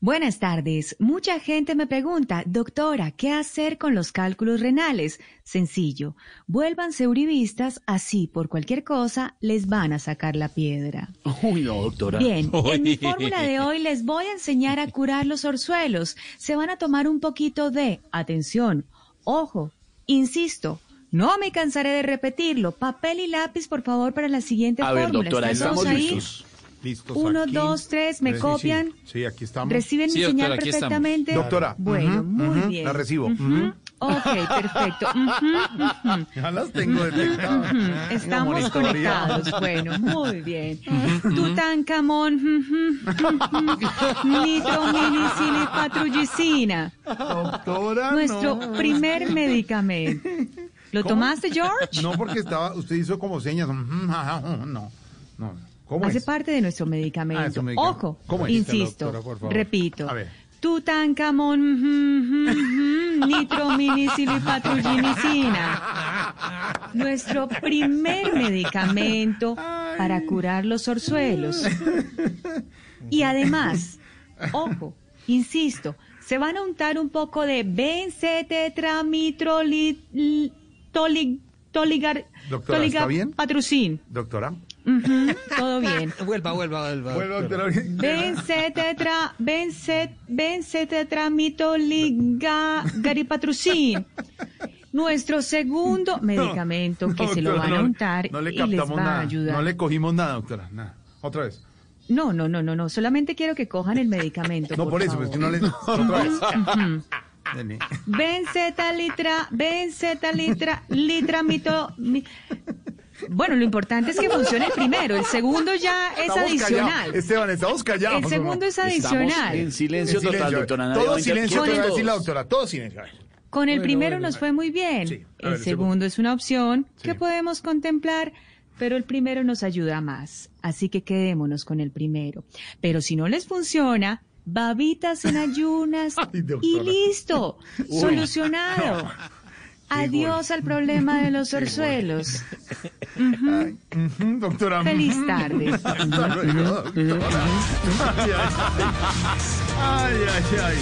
Buenas tardes. Mucha gente me pregunta, doctora, ¿qué hacer con los cálculos renales? Sencillo, vuélvanse uribistas, así por cualquier cosa les van a sacar la piedra. Uy, no, doctora. Bien, en mi fórmula de hoy les voy a enseñar a curar los orzuelos. Se van a tomar un poquito de, atención, ojo, insisto, no me cansaré de repetirlo. Papel y lápiz, por favor, para la siguiente A ver, fórmula. doctora, ¿Están estamos todos ahí? listos. Listos Uno, aquí. dos, tres, ¿me Sí, sí, copian? Sí, aquí estamos. ¿Reciben Sí, mi doctora, señal perfectamente? Doctora. Bueno, muy bien. La recibo. Ujú. Ok, perfecto. Ya las tengo detectadas. Estamos conectados. Bueno, muy bien. Tutankamón. Nitrominicilipatrullicina. Doctora, Nuestro no. primer medicamento. ¿Lo ¿Cómo? tomaste, George? No, porque estaba, usted hizo como señas. No, no. ¿Cómo Hace es? parte de nuestro medicamento. Ah, medicamento. Ojo, ¿Cómo es? insisto, Doctora, repito. A ver. Tutankamón, ujú, ujú, nitrominicilipatrullinicina. Nuestro primer medicamento para curar los orzuelos. Y además, ojo, insisto, se van a untar un poco de benzetetramitrolitoligar Doctora, ¿está bien? Doctora. Todo bien. Vuelva, vuelva, vuelva. Bueno, doctora. Bencetetra, bencet, bencetetramitoligaripatrocin. Nuestro segundo medicamento que se lo van a untar no le y les captamos va nada. a ayudar. No le cogimos nada, doctora. Nada. Otra vez. No, no, no, no, no. Solamente quiero que cojan el medicamento. No, por, eso, favor. es que no le. Otra vez. Dele. Benzetalitra, benzetalitra, litramito. mi- Bueno, lo importante es que funcione el primero. El segundo ya es Estamos adicional. callados. Esteban, estamos callados. El segundo es Estamos adicional. en silencio En total, doctora. Nadie Todo silencio, te va a decir la doctora. Todo silencio. A ver. Con el Bueno, primero bueno, nos fue muy bien. Sí, a ver, el el segundo. segundo es una opción que podemos contemplar, pero el primero nos ayuda más. Así que quedémonos con el primero. Pero si no les funciona, babitas en ayunas Ay, y listo, solucionado. Adiós al problema de los orzuelos. Doctora. Feliz tarde. Hasta luego, doctora. Ay, ay, ay. Ay, ay, ay.